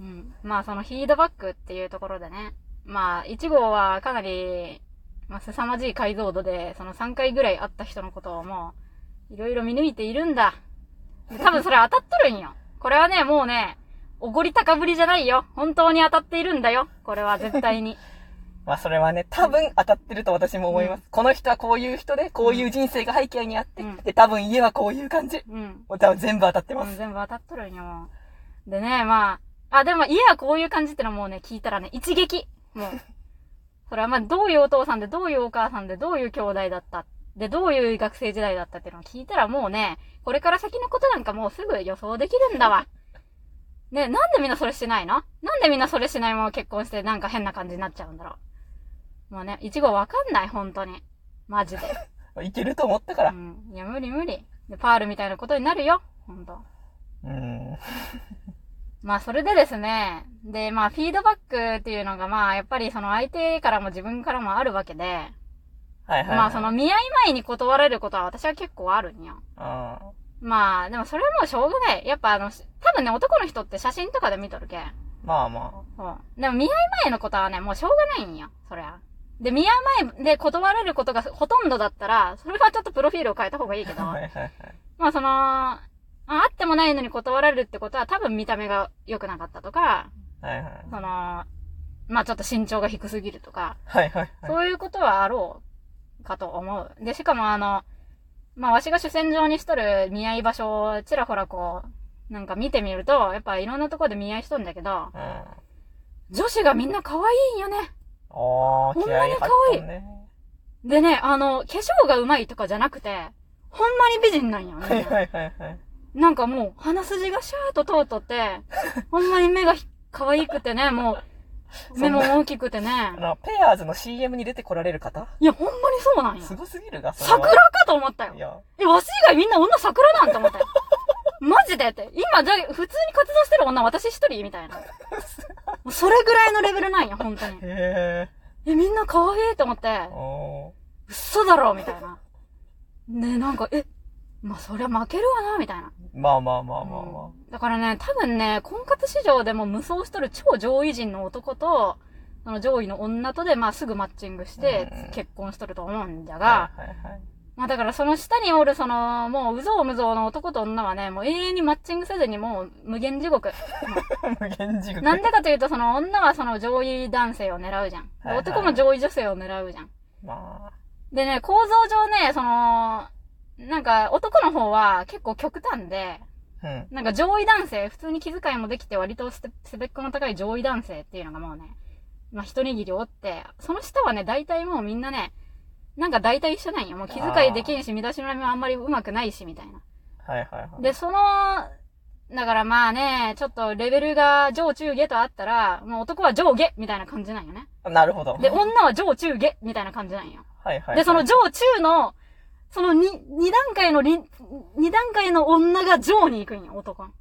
うん。まあそのフィードバックっていうところでね。まあ、1号はかなり、まあ、凄まじい解像度で、その3回ぐらい会った人のことをもう、いろいろ見抜いているんだ。で多分それ当たっとるんよ。これはね、もうね、おごり高ぶりじゃないよ。本当に当たっているんだよ。これは絶対に。まあそれはね、多分当たってると私も思います。この人はこういう人で、こういう人生が背景にあって、うんで、多分家はこういう感じ。うん。もう多分全部当たってます。うん、全部当たっとるんよ。でね、まあ、あ、でも家はこういう感じってのはもうね、聞いたらね、一撃。もう。それはまあ、どういうお父さんで、どういうお母さんで、どういう兄弟だった。で、どういう学生時代だったっていうのを聞いたらもうね、これから先のことなんかもうすぐ予想できるんだわ。ね、なんでみんなそれしないの？なんでみんなそれしないまま結婚してなんか変な感じになっちゃうんだろう。もうね、いちごわかんない、本当に。マジで。いけると思ったから。うん。いや、無理無理。で、パールみたいなことになるよ。本当うん。まあ、それでですね。で、まあ、フィードバックっていうのが、まあ、やっぱりその相手からも自分からもあるわけで、はいはい、はい。まあ、その見合い前に断られることは私は結構あるんよ。あまあ、でもそれはもうしょうがない。やっぱあの、多分ね、男の人って写真とかで見とるけん。ーまあまそう。でも見合い前のことはね、もうしょうがないんよ。そりゃ。で、見合い前で断られることがほとんどだったら、それはちょっとプロフィールを変えた方がいいけどあ。、はいはいはい。まあその、まあ、あってもないのに断られるってことは多分見た目が良くなかったとか、はいはい。その、まあちょっと身長が低すぎるとか、はいはいはい。そういうことはあろうかと思う。で、しかもあの、まあわしが主戦場にしとる見合い場所をちらほらこう、なんか見てみると、やっぱいろんなところで見合いしとんだけど、うん。あ女子がみんな可愛いんよね。あ、ほんまに可愛いね。でね、あの、化粧が上手いとかじゃなくて、ほんまに美人なんよね。はいはいはいはい。なんかもう、鼻筋がシャーっと通っとって、ほんまに目がひ可愛くてね、もう、目も大きくてね。あの、ペアーズの CM に出てこられる方？いや、ほんまにそうなんよ。すごすぎるが、桜かと思ったよい。や、え、わし以外みんな女桜なんて思ったよ。マジでって。今、じゃあ、普通に活動してる女私一人？みたいな。それぐらいのレベルなんよ、本当に。へえ、みんな可愛いと思って嘘だろみたいな。ねなんか、え、まあ、そりゃ負けるわな、みたいな。ーまあまあまあまあまうんだからね、多分ね、婚活市場でも無双しとる超上位陣の男と、その上位の女とで、まあすぐマッチングしてうん結婚しとると思うんじゃあ。が、はいはいはい。まあだからその下におるその、もううぞうむぞうの男と女はね、もう永遠にマッチングせずにもう無限地獄。無限地獄。なんでかというとその女はその上位男性を狙うじゃん。ではいはい男も上位女性を狙うじゃん。まあ。でね、構造上ね、その、なんか男の方は結構極端で、うん。なんか上位男性、普通に気遣いもできて割とスペックの高い上位男性っていうのがもうね、まあ一握りおって、その下はね、大体もうみんなね、なんか大体一緒なんよ。もう気遣いできんし、身だしなみもあんまり上手くないし、みたいな。はいはいはい。で、その、だからまあね、ちょっとレベルが上中下とあったら、もう男は上下みたいな感じなんよね。なるほど。で、女は上中下みたいな感じなんよ。はいはい。で、その上中の、その二、二段階のり、二段階の女が上に行くんよ、男の。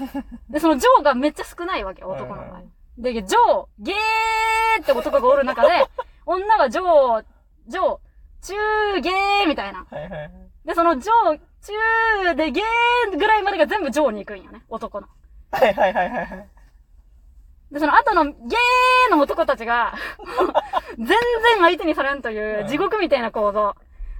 で、その上がめっちゃ少ないわけ、男の場合。で、上、ゲーって男がおる中で、女は上、上、中、ゲーみたいな。はいはいはい。で、その上、中でゲーぐらいまでが全部上に行くんよね、男の。はいはいはいはいはい。で、その後のゲーの男たちが、全然相手にされんという地獄みたいな構造。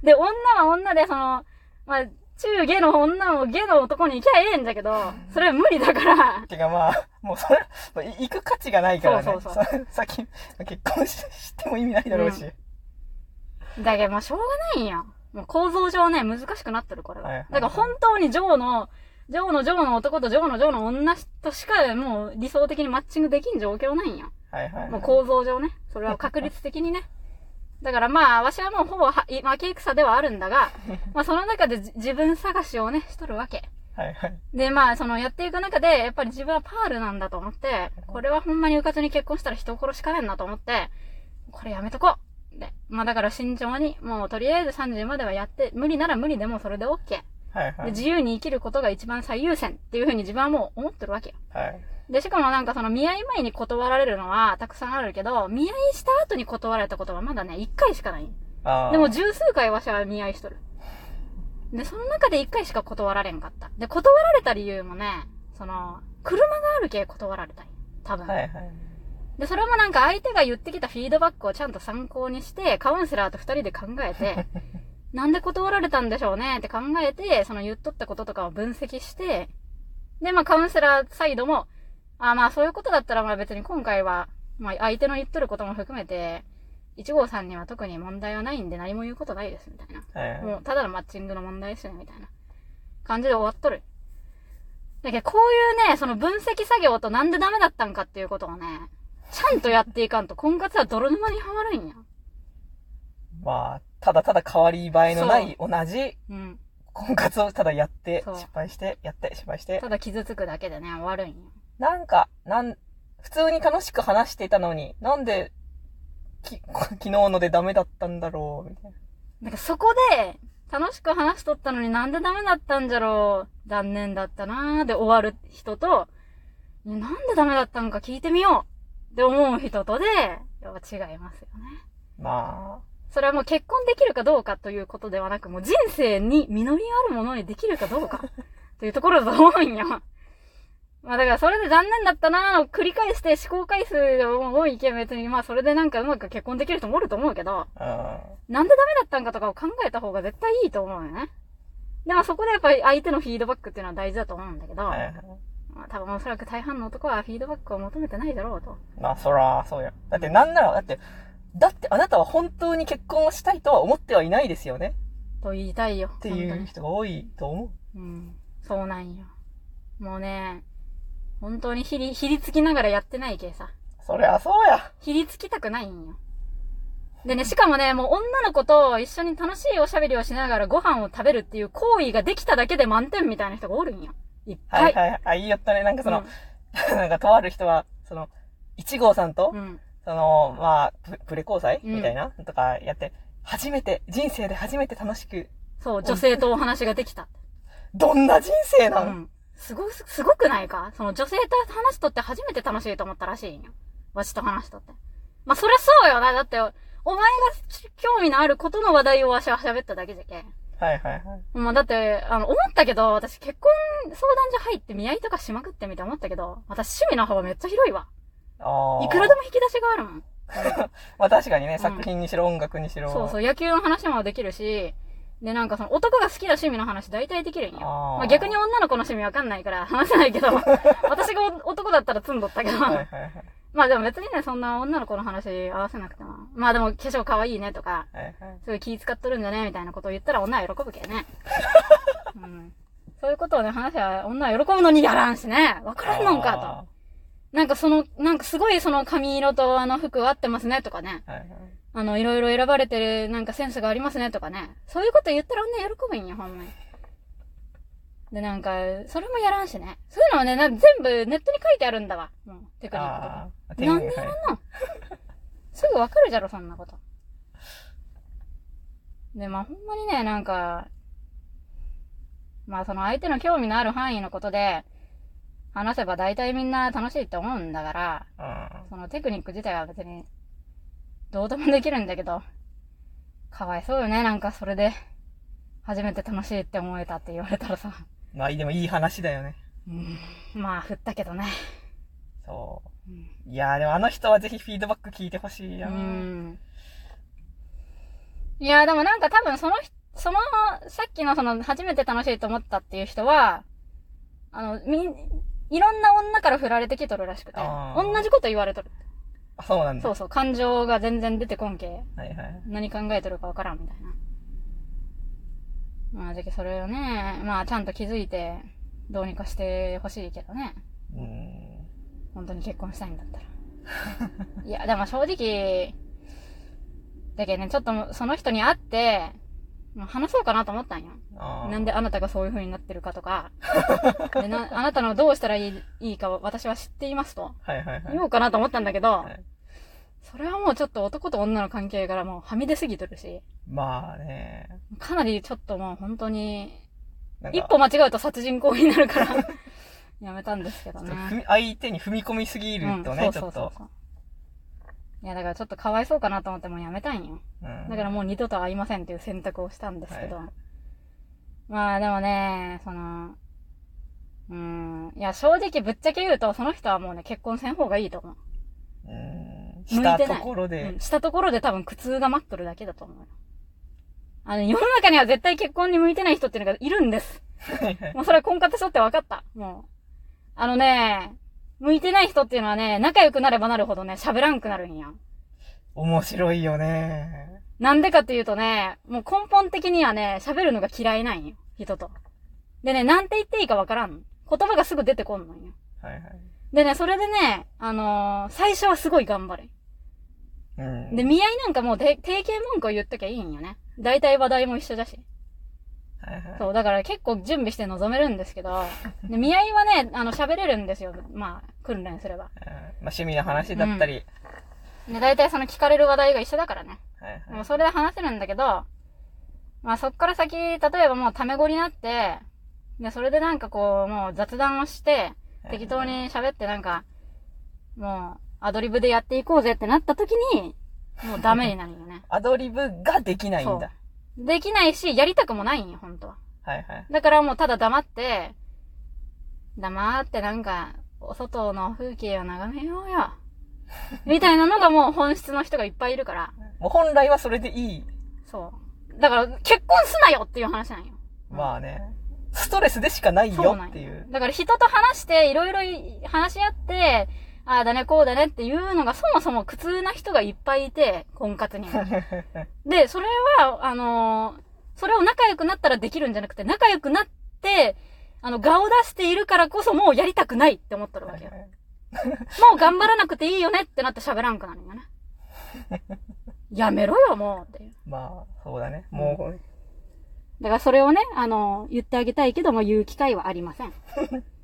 で、女は女で、その、まあ、中下の女も下の男に行きゃええんだけど、それは無理だから、てかまあ、もうそれ、行く価値がないからね。そうそうそうそ先、結婚ししても意味ないだろうし。だけどもうしょうがないんよ。もう構造上ね、難しくなってる、これは。はいはいだから本当に上の、上の上の男と上の上の女としかもう理想的にマッチングできん状況ないんよ。はいはいはい。もう構造上ね。それは確率的にね。だからまあ、わしはもうほぼは、負け戦ではあるんだが、まあその中でじ自分探しをね、しとるわけ。はいはい。で、まあ、そのやっていく中で、やっぱり自分はパールなんだと思って、これはほんまにうかつに結婚したら人を殺しかねんなと思って、これやめとこう。で、まあだから慎重に、もうとりあえず30まではやって、無理なら無理でもそれで OK。で、はいはい。自由に生きることが一番最優先っていうふうに自分はもう思ってるわけよ。はい。で、しかもなんかその見合い前に断られるのはたくさんあるけど、見合いした後に断られたことはまだね、1回しかない。でも十数回わしは見合いしとる。で、その中で1回しか断られんかった。で、断られた理由もね、その、車があるけ断られたり。多分。はいはい。で、それもなんか相手が言ってきたフィードバックをちゃんと参考にして、カウンセラーと二人で考えて、なんで断られたんでしょうねって考えて、その言っとったこととかを分析して、で、まあカウンセラーサイドも、あまあそういうことだったらまあ別に今回は、まあ相手の言っとることも含めて、1号さんには特に問題はないんで何も言うことないですみたいな。はいはい。もうただのマッチングの問題ですよねみたいな感じで終わっとる。だけどこういうね、その分析作業となんでダメだったんかっていうことをね、ちゃんとやっていかんと婚活は泥沼にはまるんや。まあ、ただただ変わり映えのない同じうん。婚活をただやって、失敗して、やって、失敗して。ただ傷つくだけでね、終わるんよ。なんか、なん、普通に楽しく話していたのに、なんで、き、昨日のでダメだったんだろう、みたいな。なんかそこで、楽しく話しとったのになんでダメだったんじゃろう、残念だったなーで終わる人と、なんでダメだったんか聞いてみようって思う人とで、やっぱ違いますよね。まそれはもう結婚できるかどうかということではなく、もう人生に実りあるものにできるかどうかというところだと思うんよ。まあだからそれで残念だったなーの繰り返して思考回数が多いけん別にまあそれでなんかうまく結婚できる人もおると思うけど、あ、なんでダメだったんかとかを考えた方が絶対いいと思うよね。でもそこでやっぱり相手のフィードバックっていうのは大事だと思うんだけど、うん。はいはい。まあ多分おそらく大半の男はフィードバックを求めてないだろうと。まあ、そら、そうや。だって、なんなら、だって、だってあなたは本当に結婚をしたいとは思ってはいないですよね。と言いたいよ。っていう人が多いと思う。うん。そうなんよ。もうね、本当にひり、ひりつきながらやってないけさ。そりゃそうや。ひりつきたくないんよ。でね、しかもね、もう女の子と一緒に楽しいおしゃべりをしながらご飯を食べるっていう行為ができただけで満点みたいな人がおるんよ。いっぱい。はいはいはい。あ、いいよったね。なんかその、なんかとある人は、その、一号さんと、うん。うん。その、まあ、ププレ交際うんみたいな、とかやって、初めて、人生で初めて楽しく、そう、女性とお話ができた。どんな人生なの、うん。すご、すごくないか？その女性と話しとって初めて楽しいと思ったらしいんよ。わしと話しとって。まあ、そりゃそうよな。だって、お前が興味のあることの話題をわしは喋っただけじゃけん。はいはいはい。まあ、だって、あの、思ったけど、私結婚相談所入って見合いとかしまくってみて思ったけど、私趣味の幅めっちゃ広いわ。ああ。いくらでも引き出しがあるもん。まあ確かにね、ん作品にしろ音楽にしろ。そうそう、野球の話もできるし、で、なんかその男が好きな趣味の話大体できるんよ。あーまあ逆に女の子の趣味わかんないから話せないけど、私が男だったら積んどったけど、はいはいはい。まあでも別にね、そんな女の子の話合わせなくても。まあでも化粧可愛いねとか、はいはい。すごい気使っとるんだねみたいなことを言ったら女は喜ぶけどね。うん。そういうことをね、話は女は喜ぶのにやらんしね。わからんのんかと。なんかその、なんかすごいその髪色とあの服合ってますねとかね。と。はいはい。あの、いろいろ選ばれてる、なんかセンスがありますねとかね。そういうこと言ったら女喜ぶんよ、ほんまに。で、なんか、それもやらんしね。そういうのはね、全部ネットに書いてあるんだわ。もう、テクニックとか。なんでやらんのすぐわかるじゃろ、そんなこと。で、まあ、ほんまにね、なんか、まあ、その相手の興味のある範囲のことで、話せば大体みんな楽しいって思うんだから、うん。そのテクニック自体は別に、どうでもできるんだけど、かわいそうよね、なんかそれで、初めて楽しいって思えたって言われたらさ。まあでもいい話だよね。うん、まあ、振ったけどね。そううん。いやーでもあの人はぜひフィードバック聞いてほしいような。ん。いや、でもなんか多分その人、その、さっきのその、初めて楽しいと思ったっていう人は、あの、み、いろんな女から振られてきとるらしくて、同じこと言われとる。あ、そうなんだ。そうそう、感情が全然出てこんけ。はいはい。何考えてるかわからんみたいな。まあ、じゃけそれをね、まあ、ちゃんと気づいて、どうにかしてほしいけどね。うん。本当に結婚したいんだったら。いや、でも正直、だけどね、ちょっとその人に会って、話そうかなと思ったんよ。なんであなたがそういう風になってるかとか、でなあなたのどうしたらいいいいかを私は知っていますと。はいはいはい。言おうかなと思ったんだけど、はいそれはもうちょっと男と女の関係からもうはみ出すぎとるし、まあね。かなりちょっともう本当に、一歩間違うと殺人行為になるから、やめたんですけどね。み相手に踏み込みすぎるとね、うんちょっと。う。いや、だからちょっとかわいそうかなと思ってもうやめたんよ。うんだからもう二度と会いませんっていう選択をしたんですけど。はいまあでもね、その、うん。いや、正直ぶっちゃけ言うと、その人はもうね、結婚せん方がいいと思う。うん。向いてないしたところで。うん。したところで多分苦痛が待っとるだけだと思うよ。あの、世の中には絶対結婚に向いてない人っていうのがいるんです。もうそれは婚活しとって分かった。もう。あのね、向いてない人っていうのはね、仲良くなればなるほどね、喋らんくなるんや。面白いよね。なんでかっていうとね、もう根本的にはね、喋るのが嫌いなんよ。人と。でね、なんて言っていいか分からん。言葉がすぐ出てこんのよ。はいはい。でね、それでね、あのー最初はすごい頑張る。うん。で、見合いなんかもうで定型文句を言っときゃいいんよね。大体話題も一緒だし。はいはい。そう、だから結構準備して臨めるんですけど、で見合いはね、あの、喋れるんですよ。まあ、訓練すれば。うんまあ趣味の話だったり。で、大体その聞かれる話題が一緒だからね。はいはい。もうそれで話せるんだけど、まあそっから先、例えばもうタメ語になって、で、それでなんかこう、もう雑談をして、適当に喋ってなんか、もう、アドリブでやっていこうぜってなった時に、もうダメになるよね。アドリブができないんだ。できないし、やりたくもないんよ、本当は。はいはい。だからもうただ黙って、黙ってなんか、お外の風景を眺めようよ。みたいなのがもう本質の人がいっぱいいるから。もう本来はそれでいい。そう。だから、結婚すなよっていう話なんよ。まあね。ストレスでしかないよよっていう。だから人と話して、いろいろ話し合って、ああだね、こうだねっていうのがそもそも苦痛な人がいっぱいいて、婚活には。で、それは、あのーそれを仲良くなったらできるんじゃなくて、仲良くなって、あの、顔を出しているからこそもうやりたくないって思ってるわけよ。もう頑張らなくていいよねってなって喋らんくなるんよね。やめろよ、もうっていう。まあ、そうだね。もう、だからそれをね、あの、言ってあげたいけども言う機会はありません。